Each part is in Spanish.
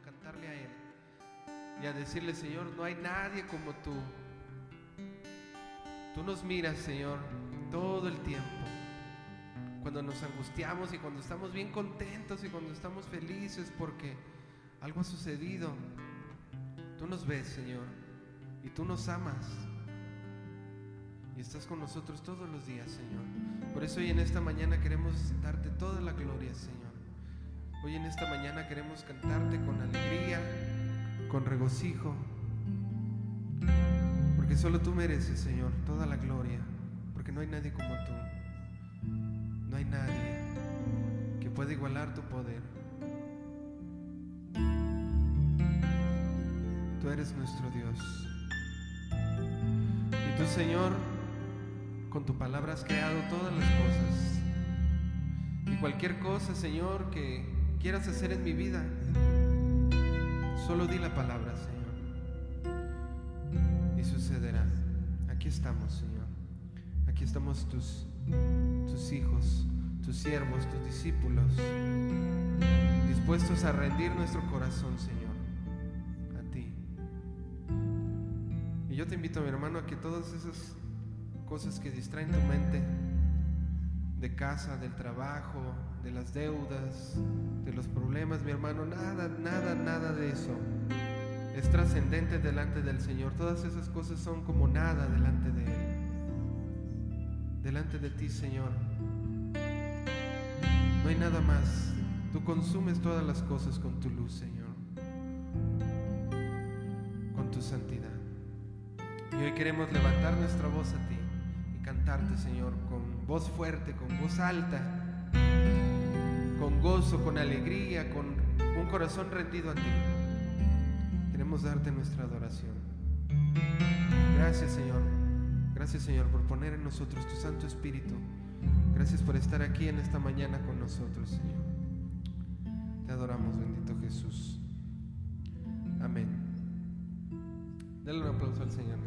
cantarle a Él y a decirle, Señor, no hay nadie como tú. Tú nos miras, Señor, todo el tiempo. Cuando nos angustiamos y cuando estamos bien contentos y cuando estamos felices porque algo ha sucedido. Tú nos ves, Señor, y tú nos amas. Y estás con nosotros todos los días, Señor. Por eso hoy en esta mañana queremos darte toda la gloria, Señor. Hoy en esta mañana queremos cantarte con alegría, con regocijo. Porque solo tú mereces, Señor, toda la gloria. Porque no hay nadie como tú. No hay nadie que pueda igualar tu poder. Tú eres nuestro Dios. Y tú, Señor, con tu palabra has creado todas las cosas. Y cualquier cosa, Señor, que quieras hacer en mi vida, solo di la palabra, Señor. Y sucederá. Aquí estamos, Señor. Aquí estamos tus, tus hijos, tus siervos, tus discípulos, dispuestos a rendir nuestro corazón, Señor, a ti. Y yo te invito, mi hermano, a que todas esas cosas que distraen tu mente de casa, del trabajo, de las deudas, de los problemas, mi hermano, nada, nada, nada de eso es trascendente delante del Señor. Todas esas cosas son como nada delante de Él. Delante de ti, Señor. No hay nada más. Tú consumes todas las cosas con tu luz, Señor. Con tu santidad. Y hoy queremos levantar nuestra voz a ti y cantarte, Señor, voz fuerte, con voz alta, con gozo, con alegría, con un corazón rendido a ti. Queremos darte nuestra adoración. Gracias, Señor. Gracias, Señor, por poner en nosotros tu Santo Espíritu. Gracias por estar aquí en esta mañana con nosotros, Señor. Te adoramos, bendito Jesús. Amén. Dale un aplauso al Señor,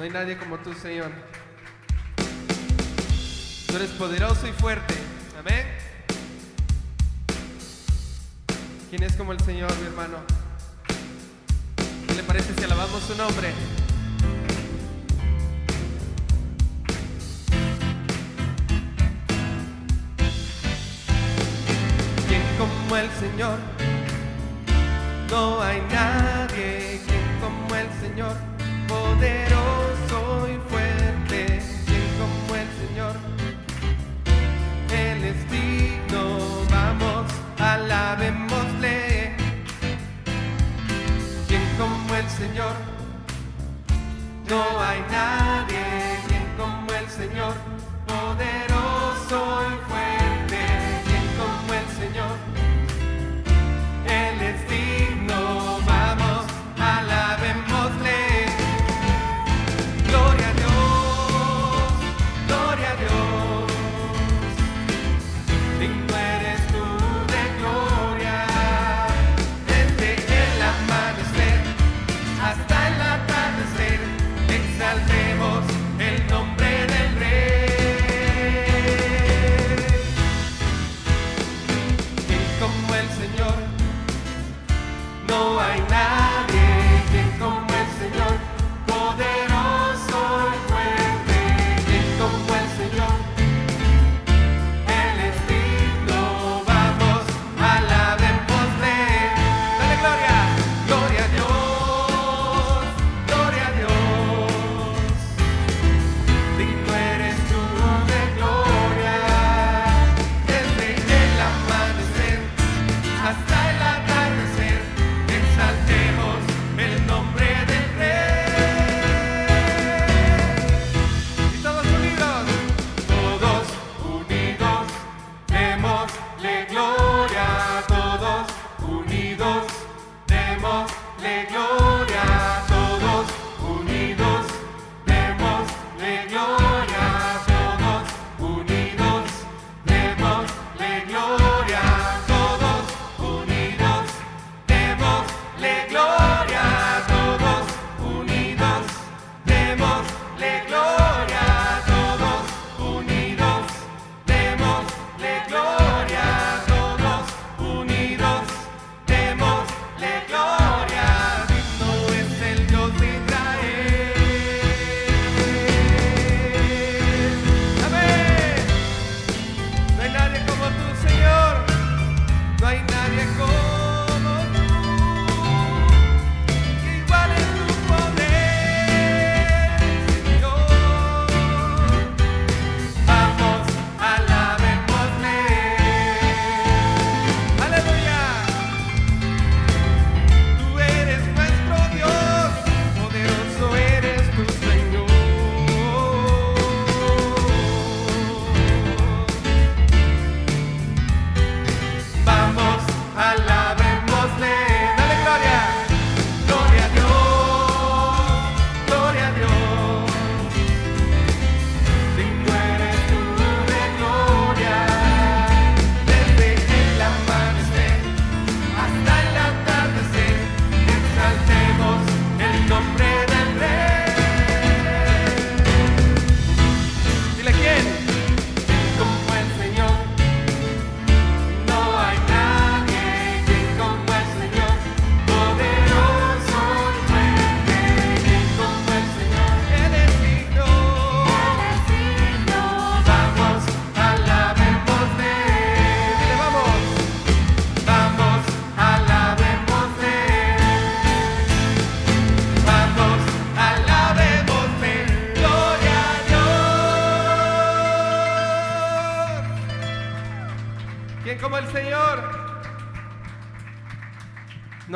No hay nadie como tú, Señor. Tú eres poderoso y fuerte. Amén. ¿Quién es como el Señor, mi hermano? ¿Qué le parece si alabamos su nombre? ¿Quién como el Señor? No hay nadie. ¿Quién como el Señor? Poderoso alabémosle. ¿Quién como el Señor? No hay nadie. ¿Quién como el Señor? Poderoso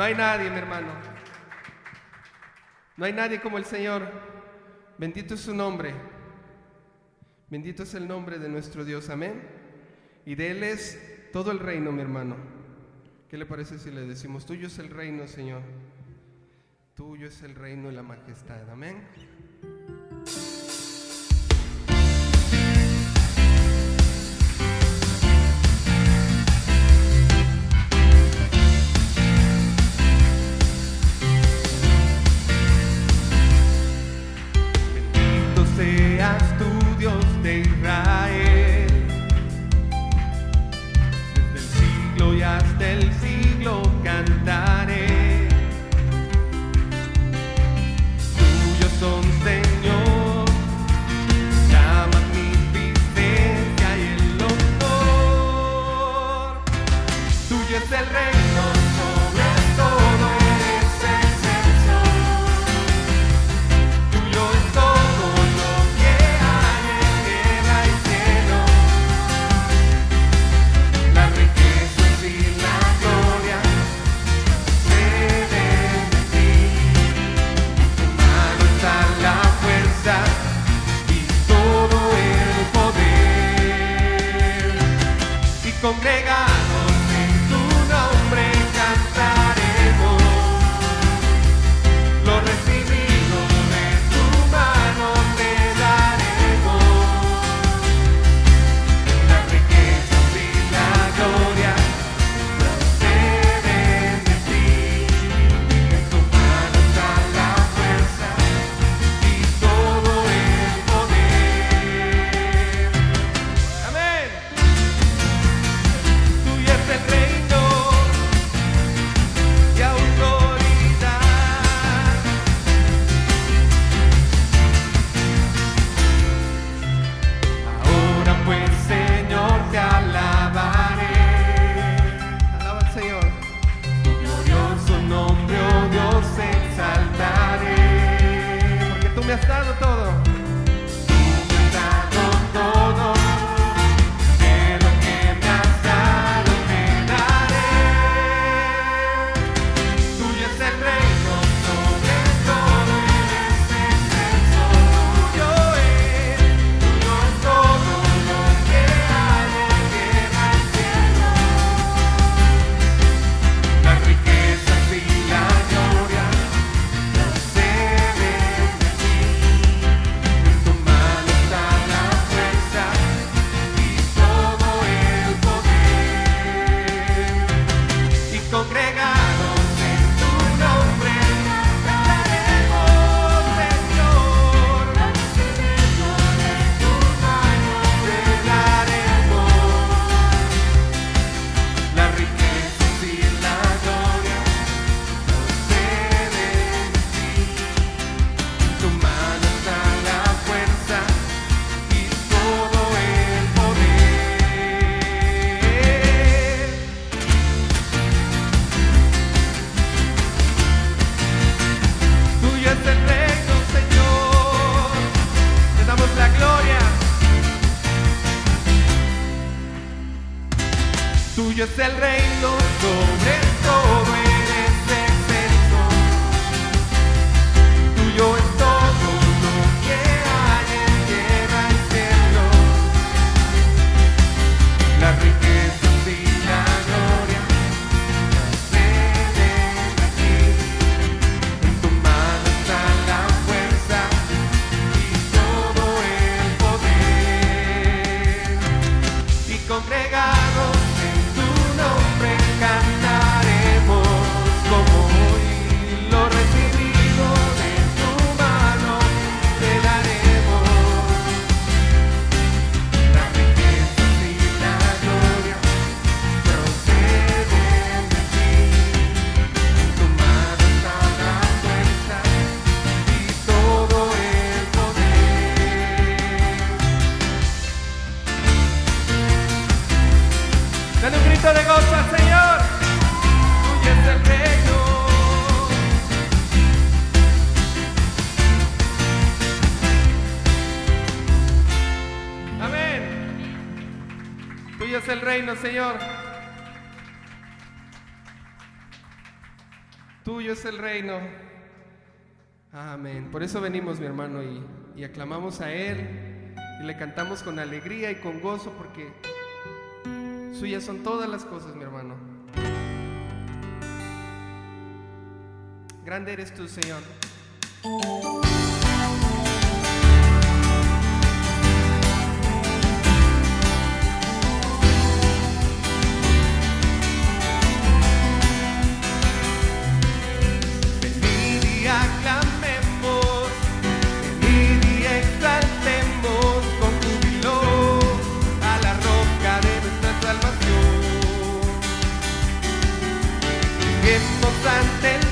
hay nadie, mi hermano. No hay nadie como el Señor. Bendito es su nombre. Bendito es el nombre de nuestro Dios. Amén. Y de Él es todo el reino, mi hermano. ¿Qué le parece si le decimos, tuyo es el reino, Señor? Tuyo es el reino y la majestad. Amén. ¡Gracias! el rey. reino, Señor. Tuyo es el reino. Amén. Por eso venimos, mi hermano, y, y aclamamos a Él y le cantamos con alegría y con gozo porque suyas son todas las cosas, mi hermano. Grande eres tú, Señor. ante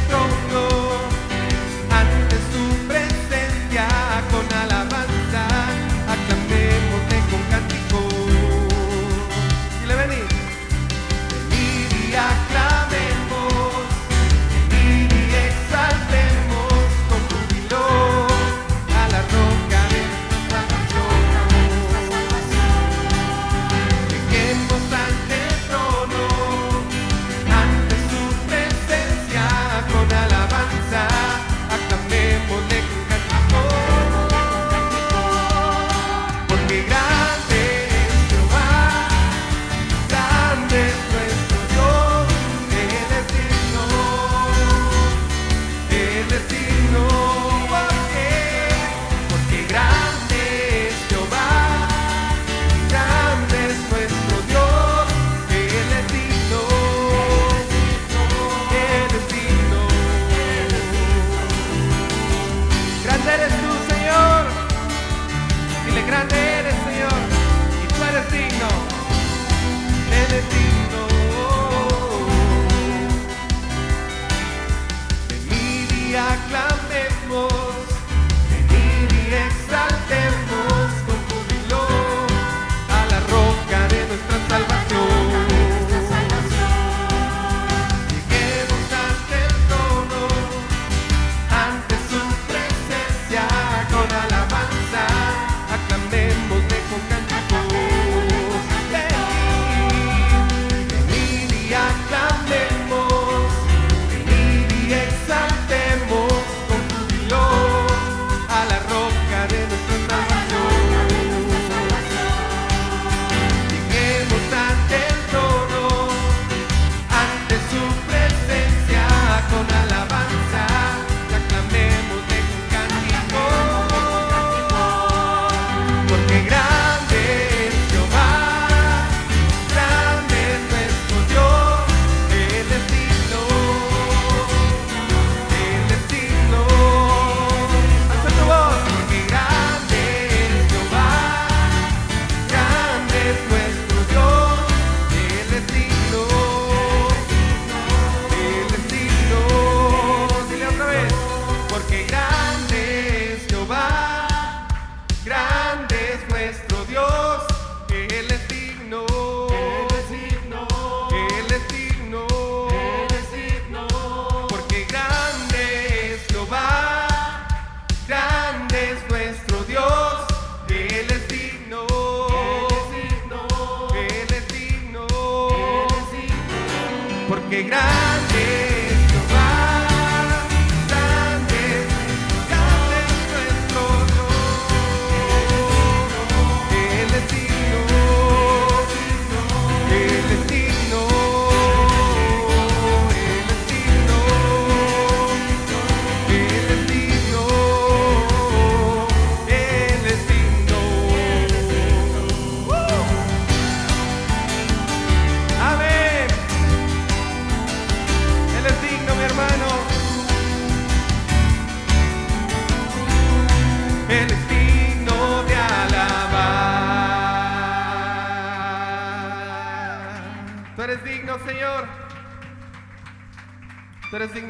porque gracias.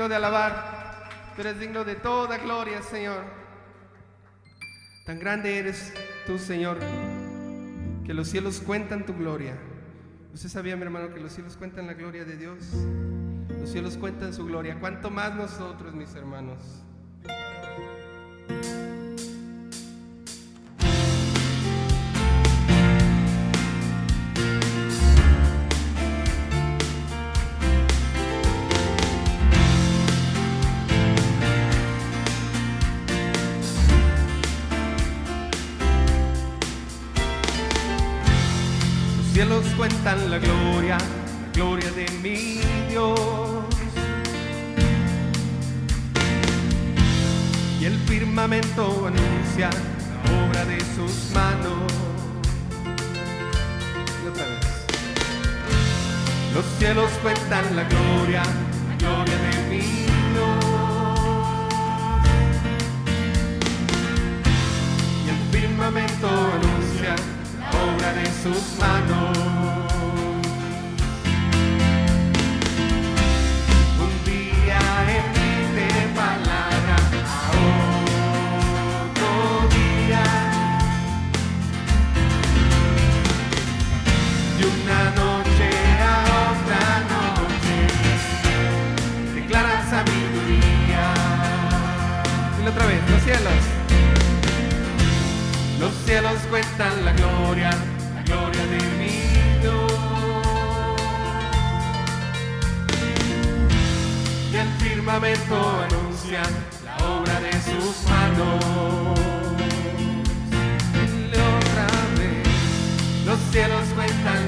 de alabar, tú eres digno de toda gloria, Señor. Tan grande eres tú, Señor, que los cielos cuentan tu gloria. Usted sabía, mi hermano, que los cielos cuentan la gloria de Dios. Los cielos cuentan su gloria. ¿Cuánto más nosotros, mis hermanos? Cuentan la gloria, la gloria de mi Dios. Y el firmamento anuncia la obra de sus manos. Y otra vez. Los cielos cuentan la gloria, la gloria de mi Dios. Y el firmamento anuncia la obra de sus manos. Un día emite palabra a otro día. De una noche a otra noche declara sabiduría. Dile otra vez, los cielos. Los cielos cuentan la gloria, la gloria de mi Dios. Y el firmamento anuncia la obra de sus manos. Dile otra vez, los cielos cuentan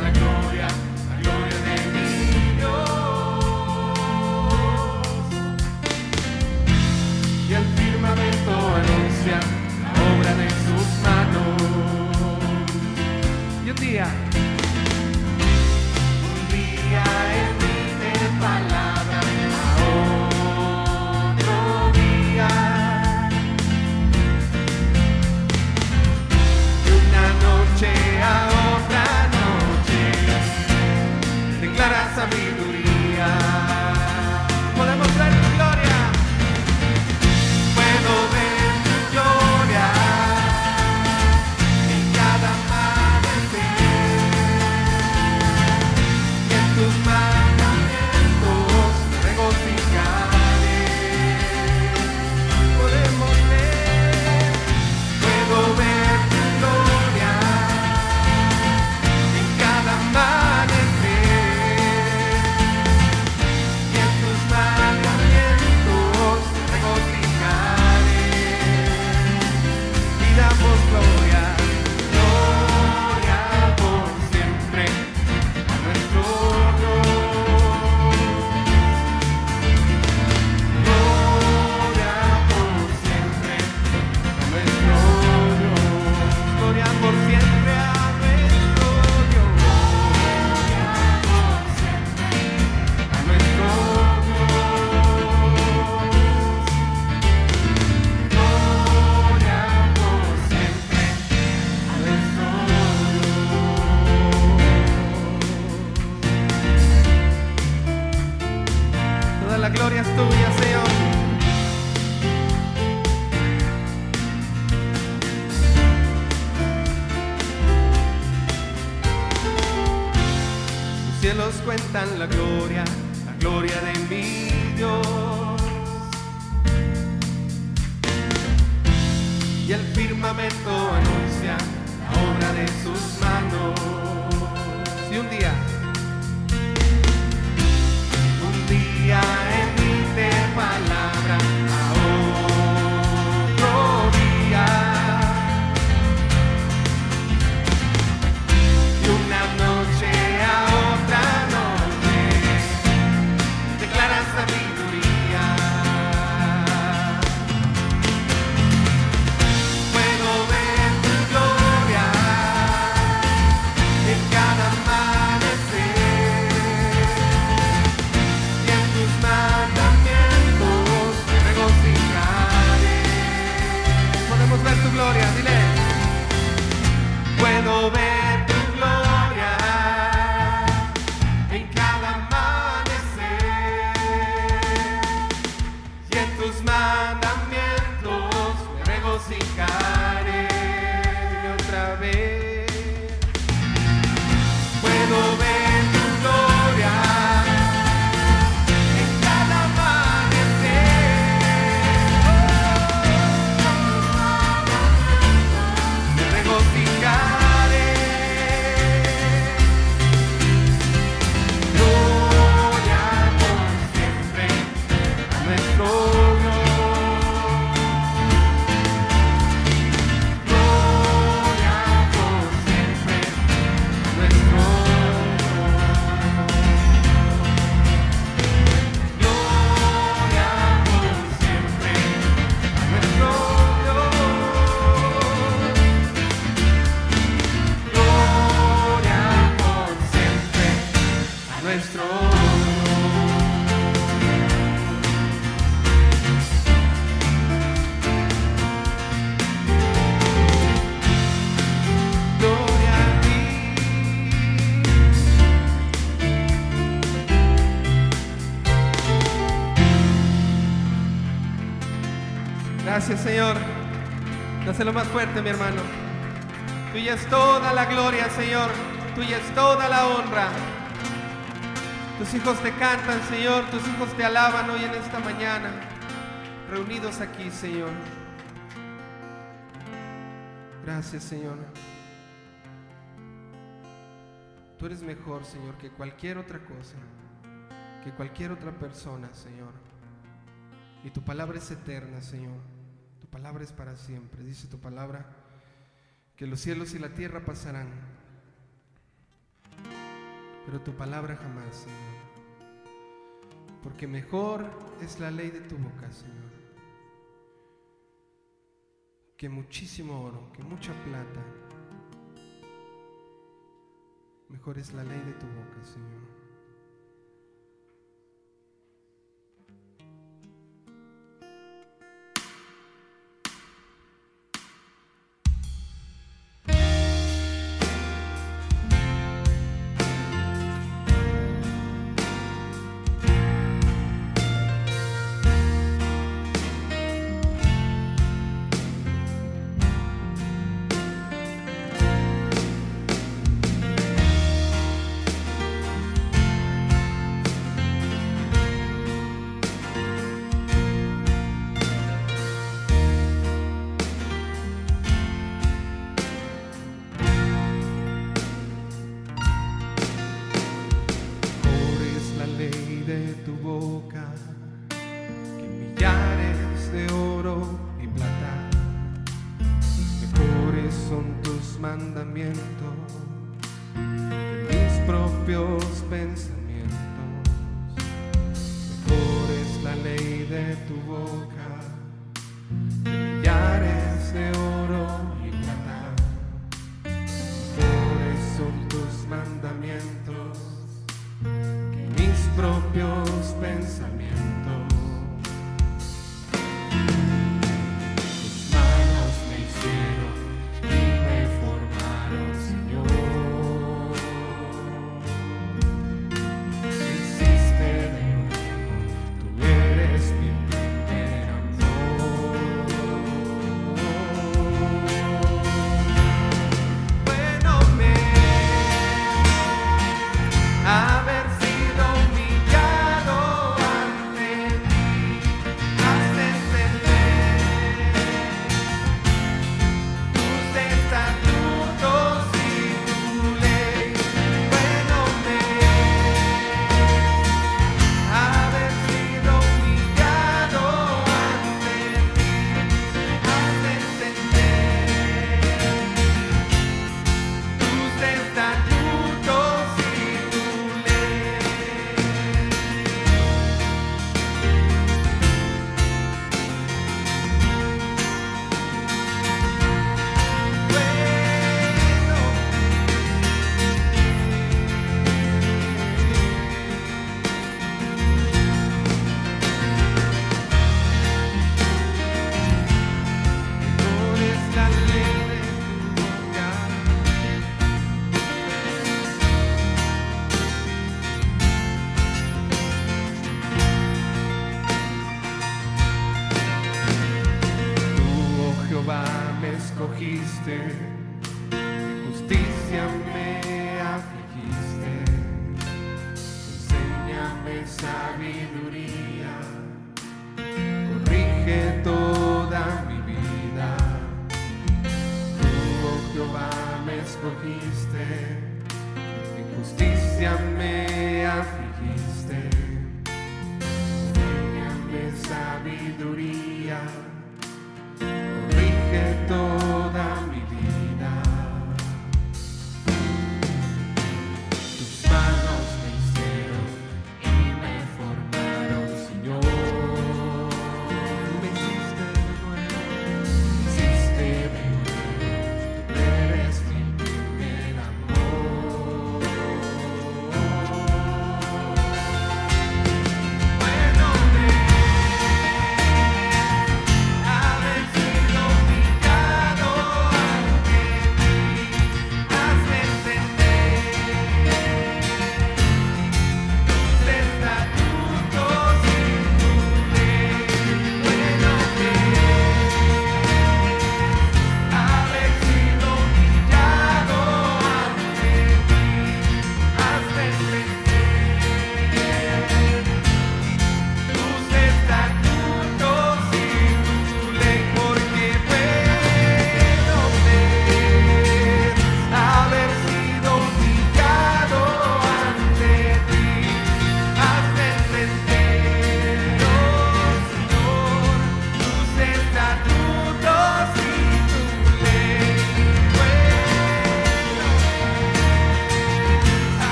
un día, un día emite palabra a otro día. De una noche a otra noche declara sabiduría. Dáselo más fuerte, mi hermano. Tuya es toda la gloria, Señor. Tuya es toda la honra. Tus hijos te cantan, Señor. Tus hijos te alaban hoy en esta mañana. Reunidos aquí, Señor. Gracias, Señor. Tú eres mejor, Señor, que cualquier otra cosa, que cualquier otra persona, Señor. Y tu palabra es eterna, Señor. Palabra es para siempre. Dice tu palabra que los cielos y la tierra pasarán, pero tu palabra jamás, Señor. Porque mejor es la ley de tu boca, Señor, que muchísimo oro, que mucha plata. Mejor es la ley de tu boca, Señor. Propios pensamientos. Mejor es la ley de tu boca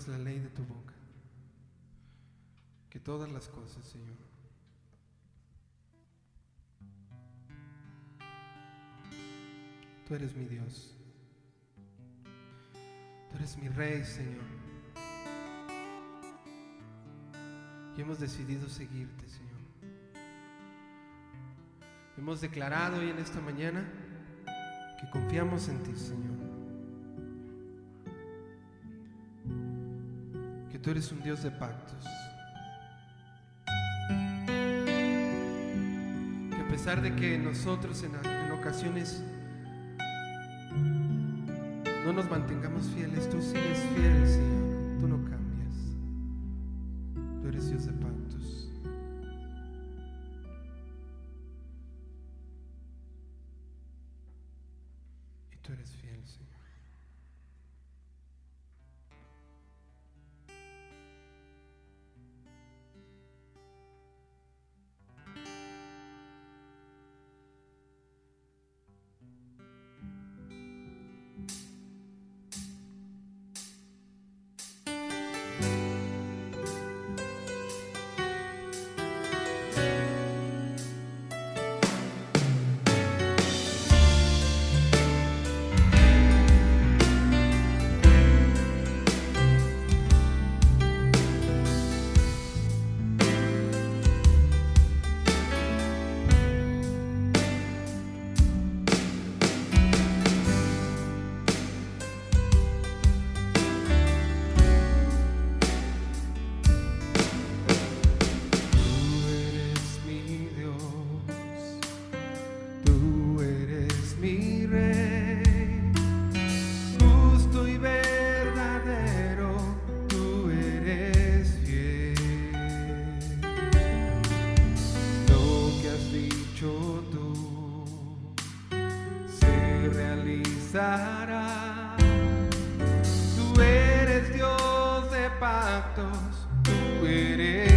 es la ley de tu boca que todas las cosas, Señor. Tú eres mi Dios. Tú eres mi Rey, Señor. Y hemos decidido seguirte, Señor. Hemos declarado hoy en esta mañana que confiamos en ti, Señor. Tú eres un Dios de pactos. Que a pesar de que nosotros en, ocasiones no nos mantengamos fieles, tú sigues fiel, Señor. Tú no cambias. tú eres.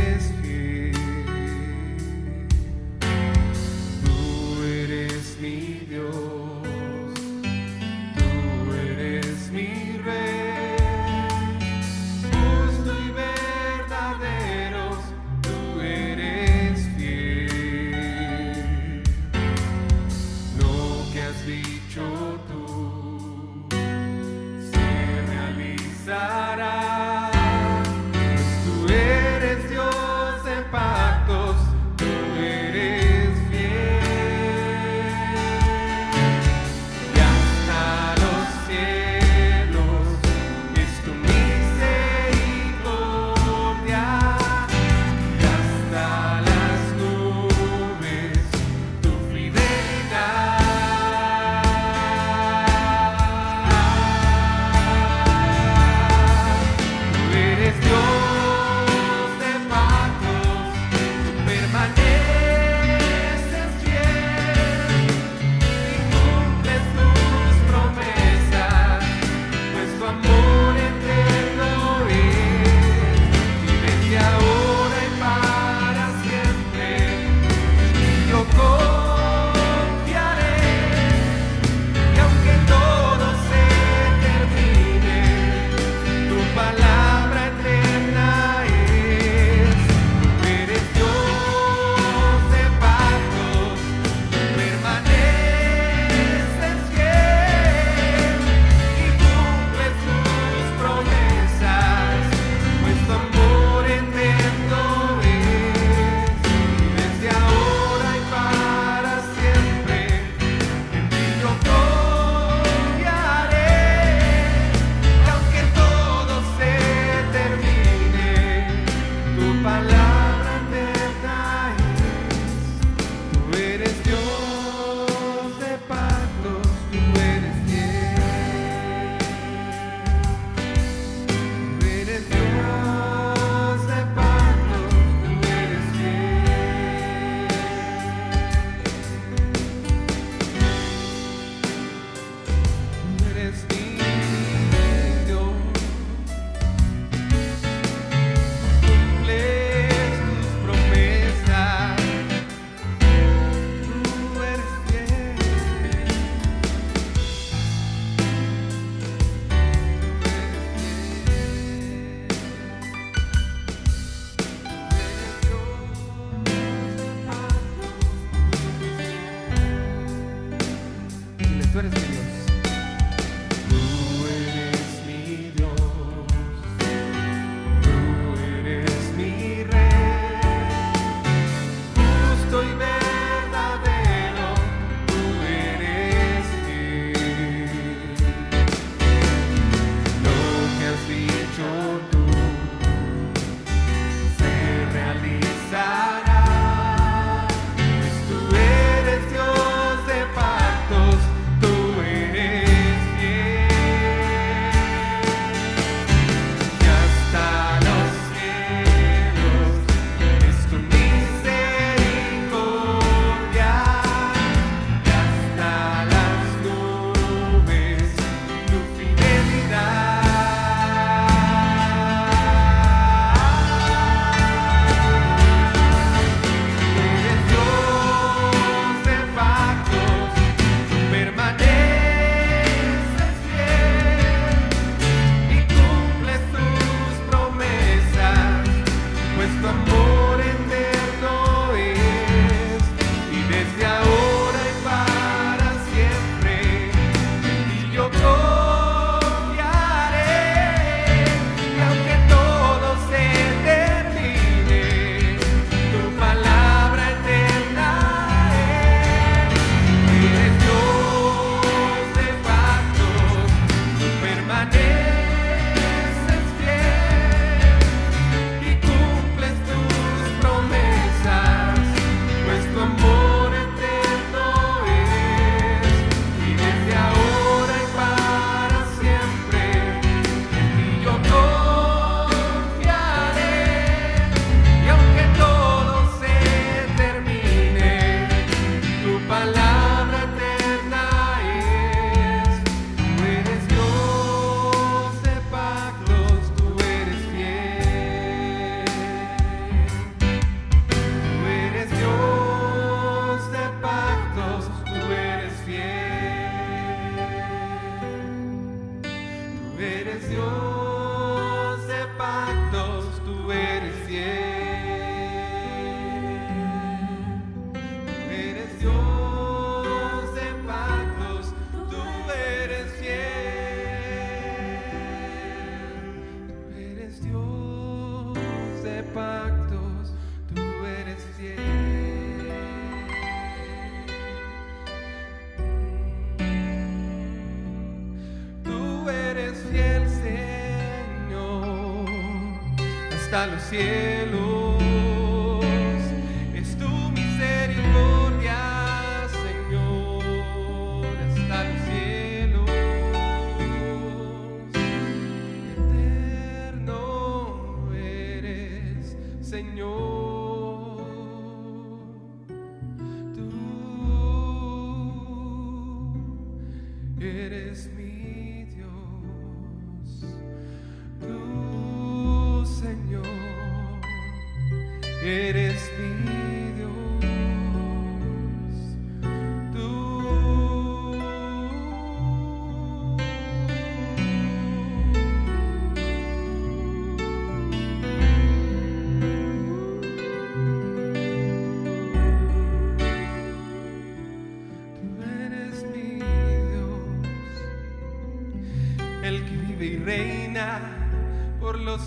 dirección.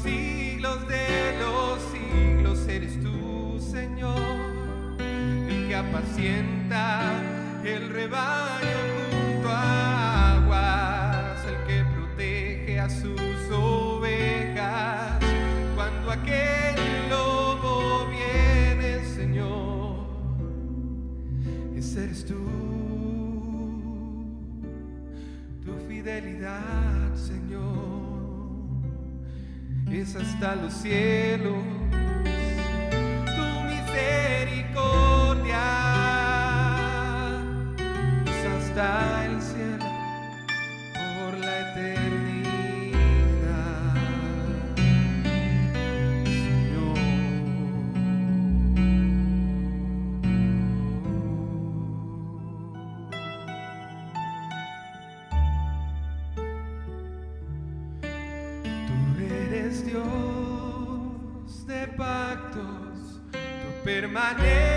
siglos de los siglos eres tú, Señor, el que apacienta el rebaño. hasta los cielos. tu permanencia.